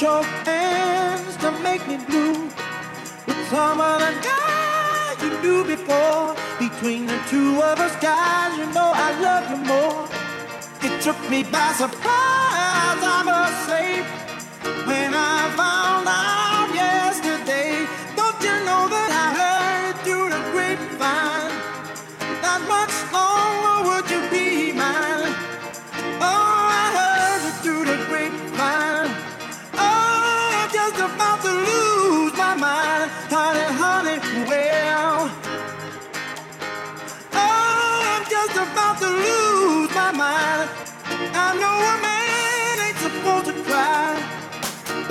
Your hands to make me blue with someone I got you knew before. Between the two of us, guys, you know I love you more. It took me by surprise.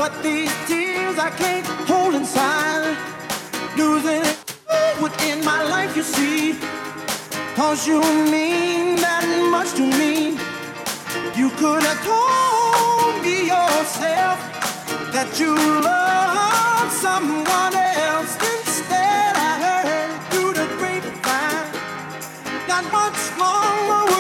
but these tears I can't hold inside. Losing within my life, you see. Cause you mean that much to me. You could have told me yourself that you love someone else. Instead, I heard through the grapevine, not much longer.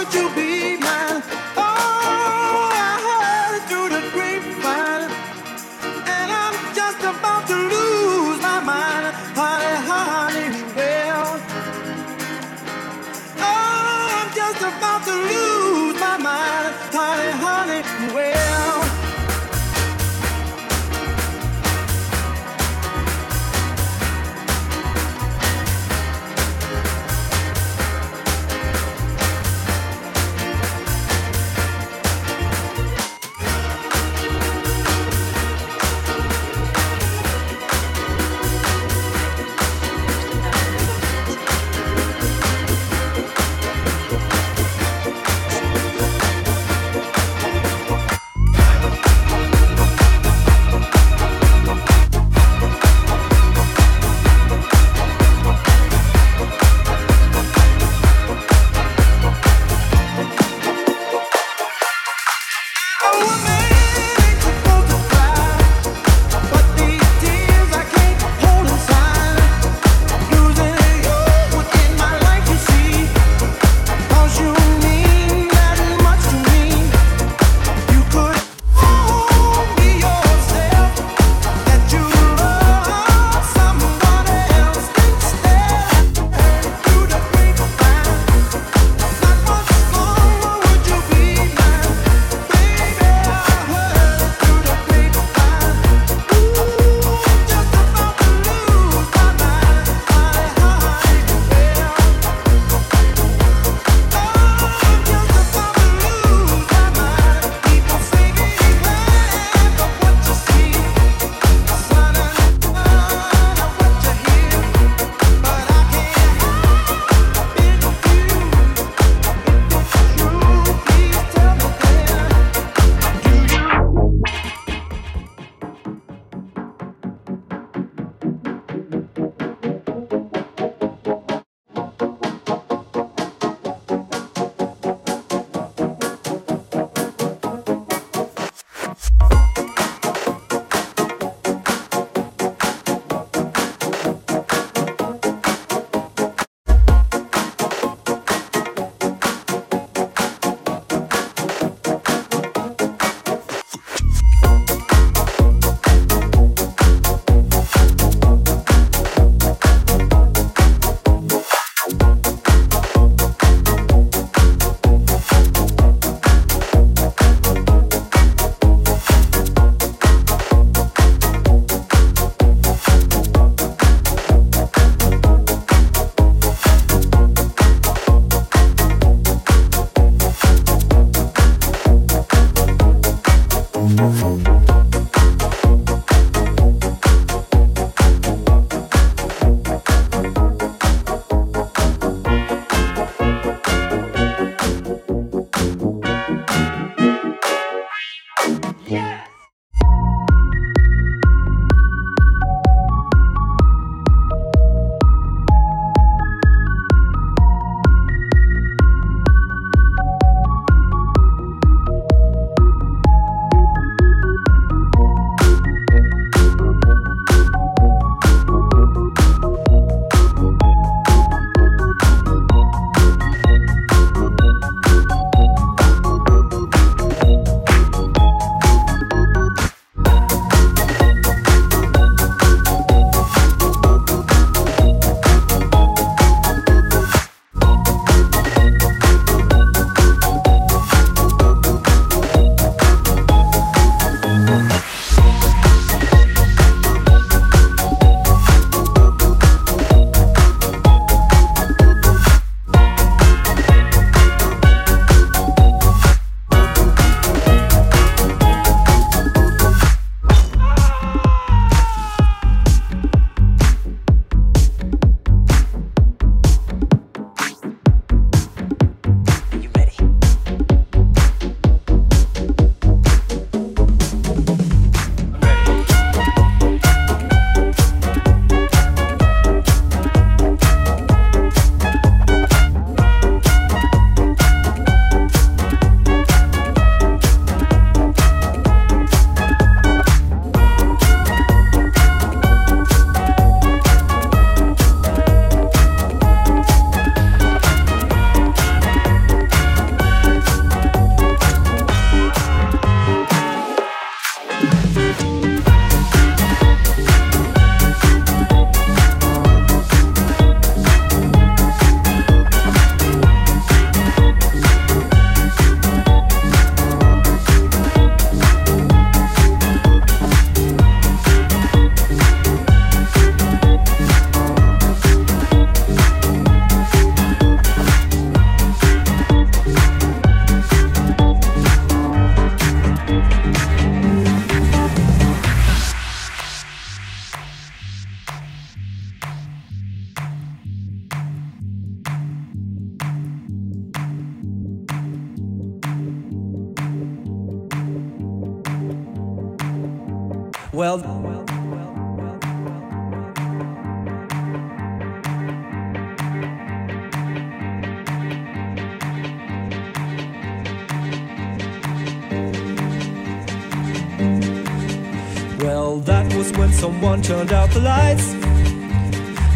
One turned out the lights,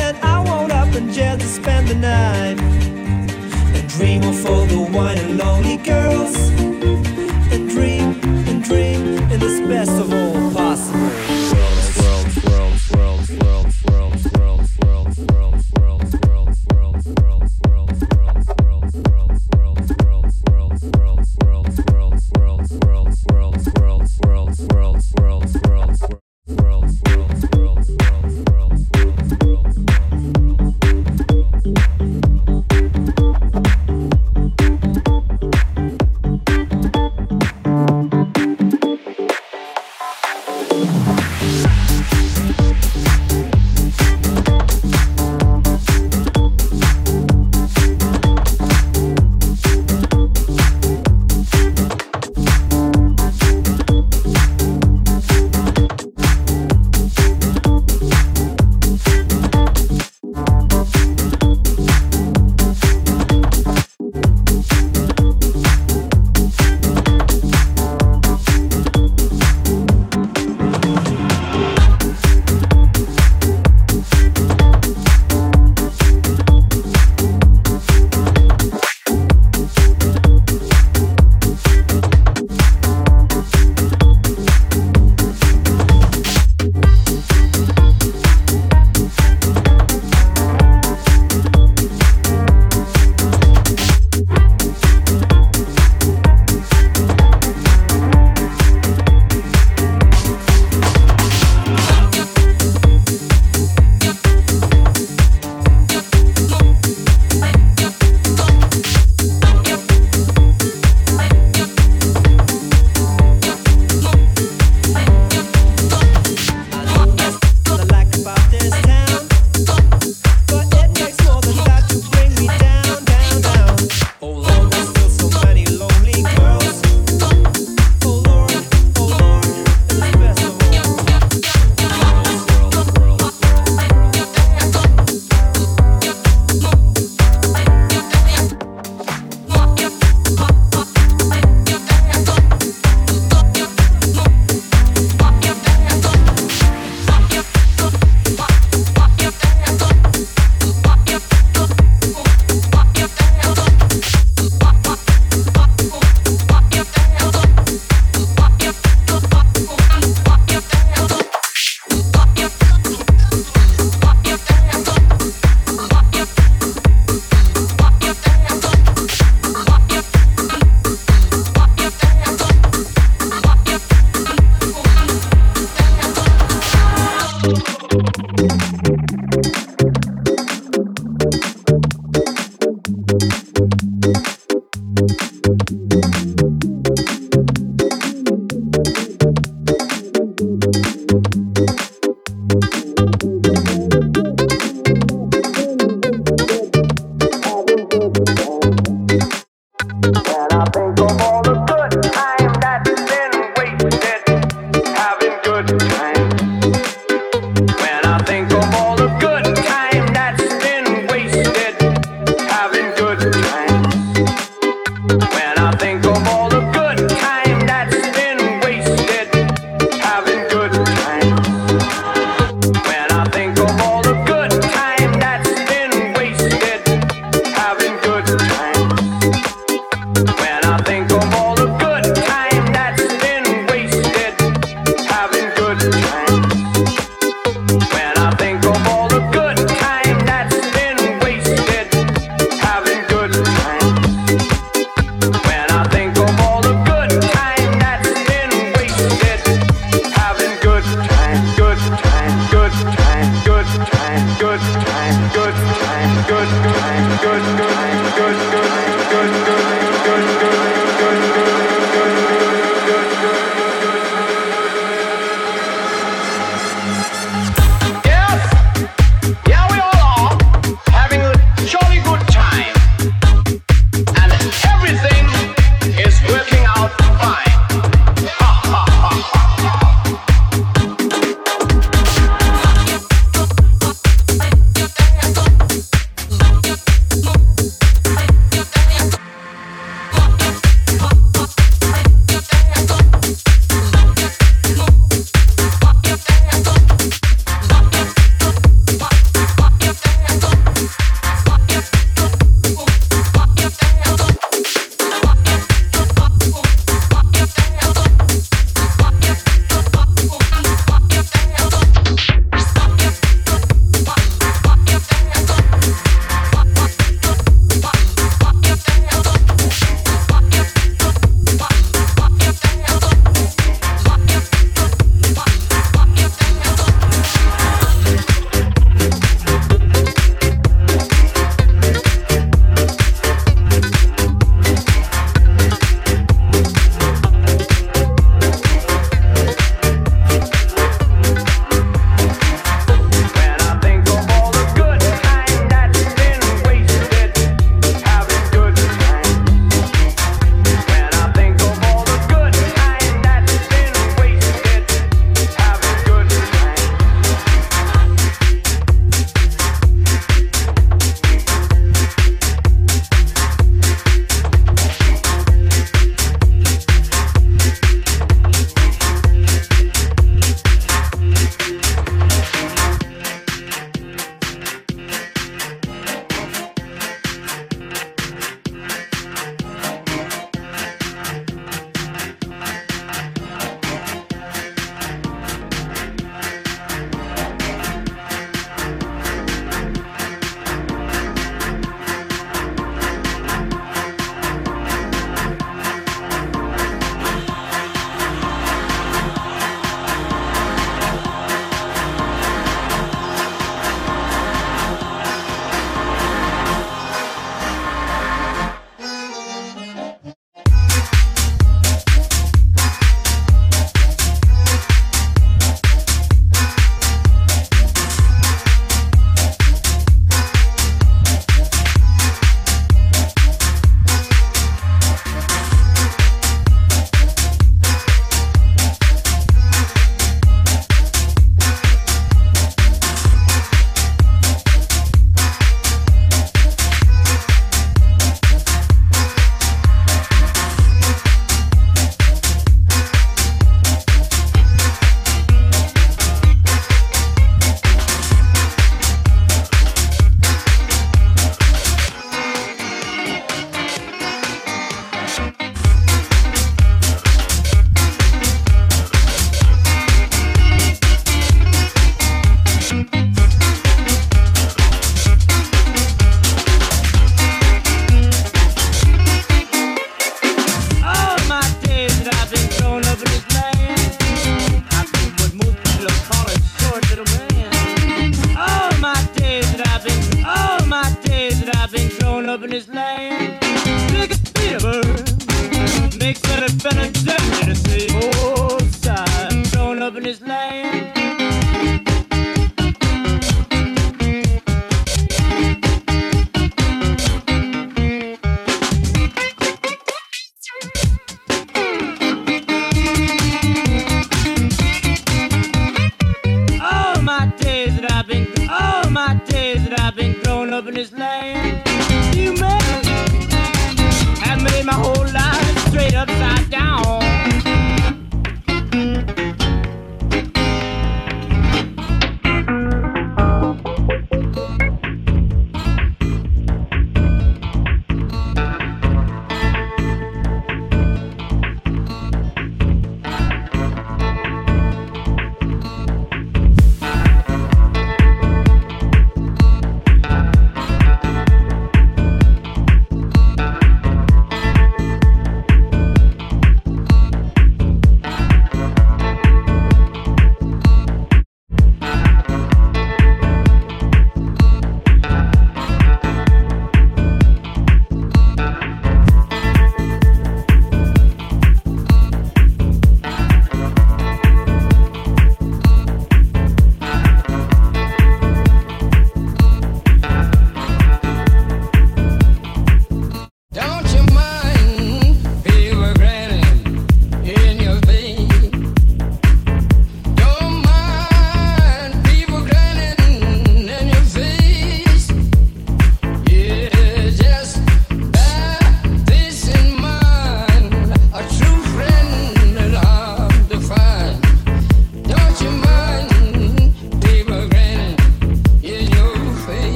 and I woke up in jail to spend the night and dream of all the wine and lonely girls and dream and dream in this best of all possible.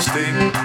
Stay.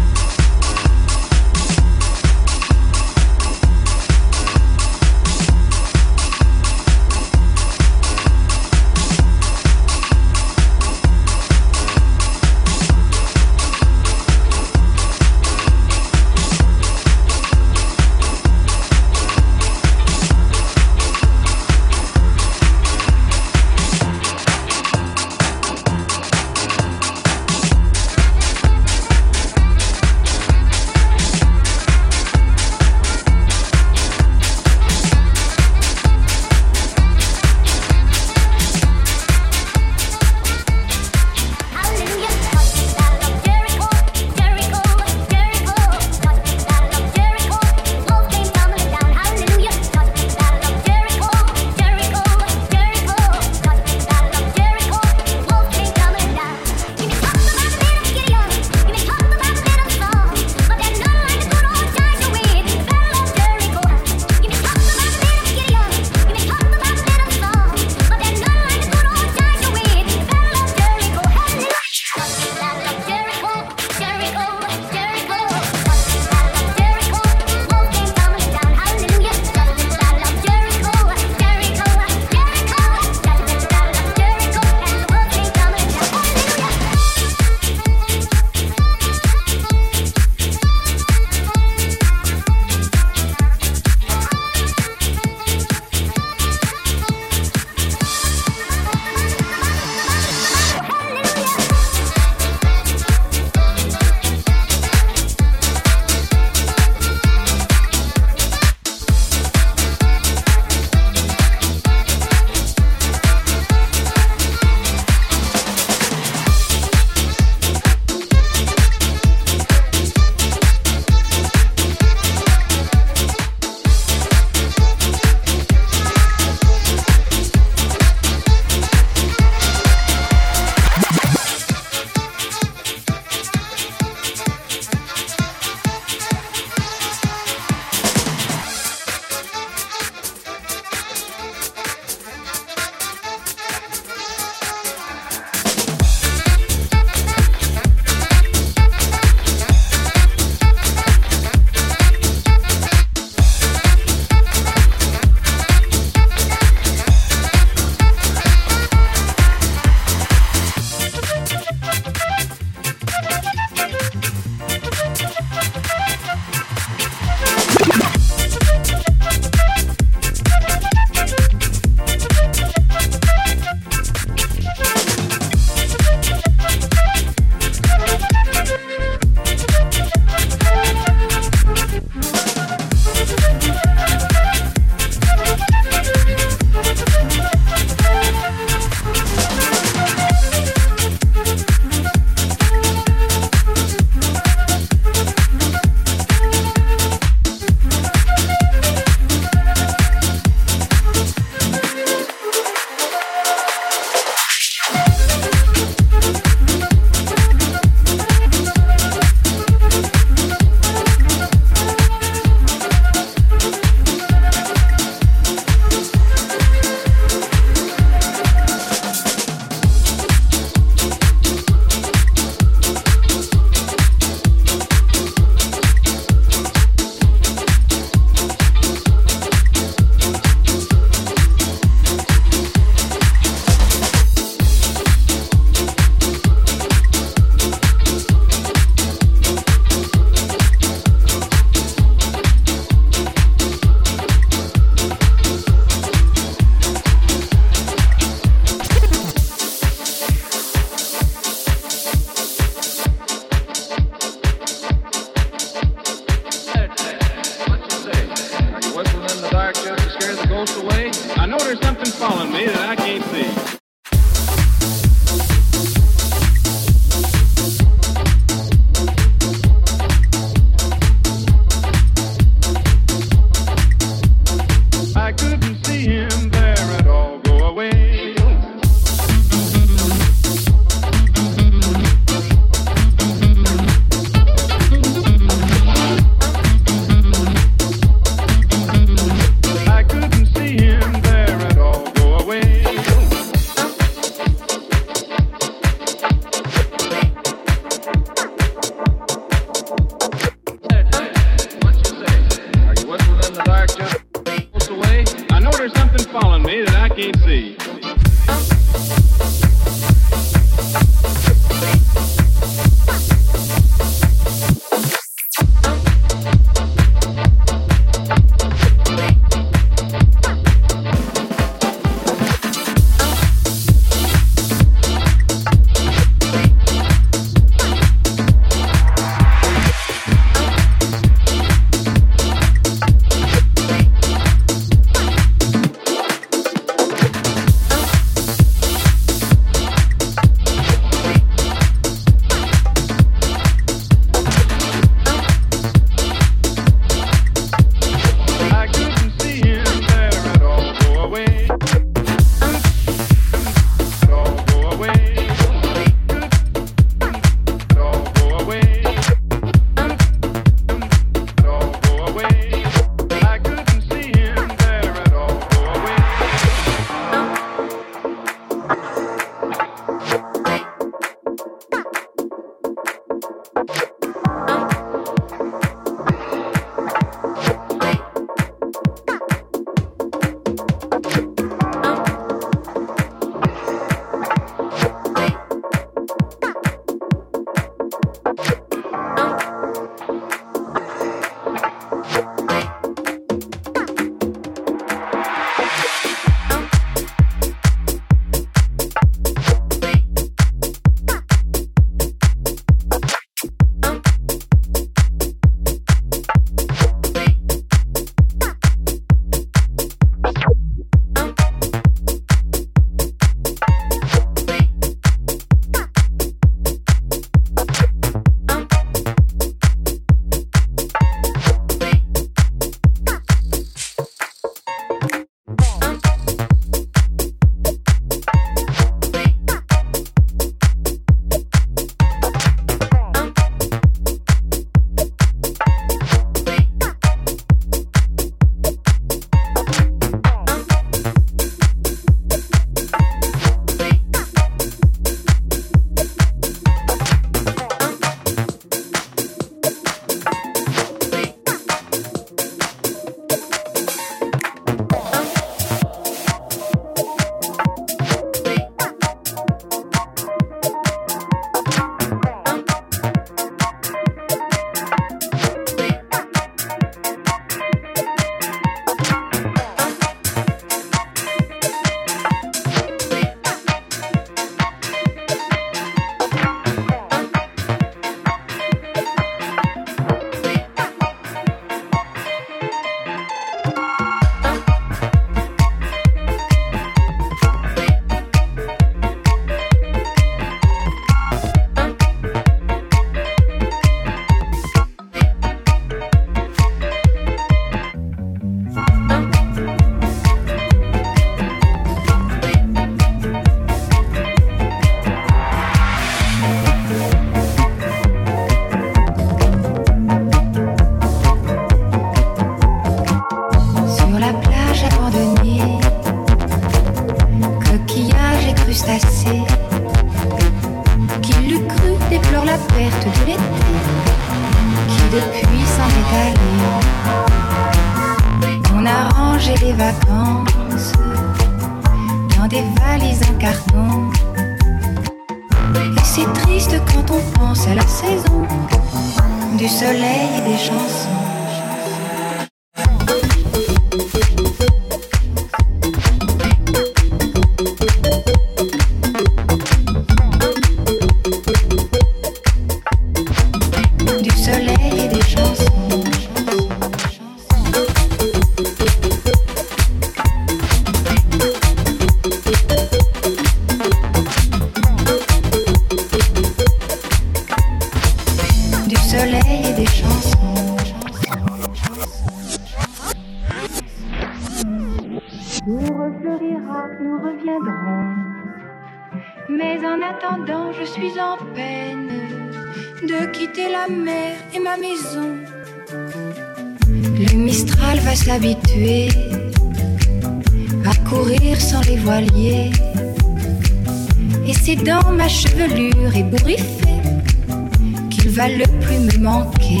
va le plus me manquer.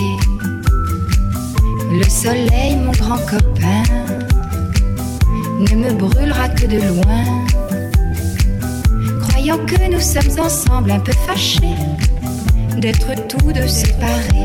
Le soleil, mon grand copain, ne me brûlera que de loin. Croyant que nous sommes ensemble, un peu fâchés d'être tous deux séparés.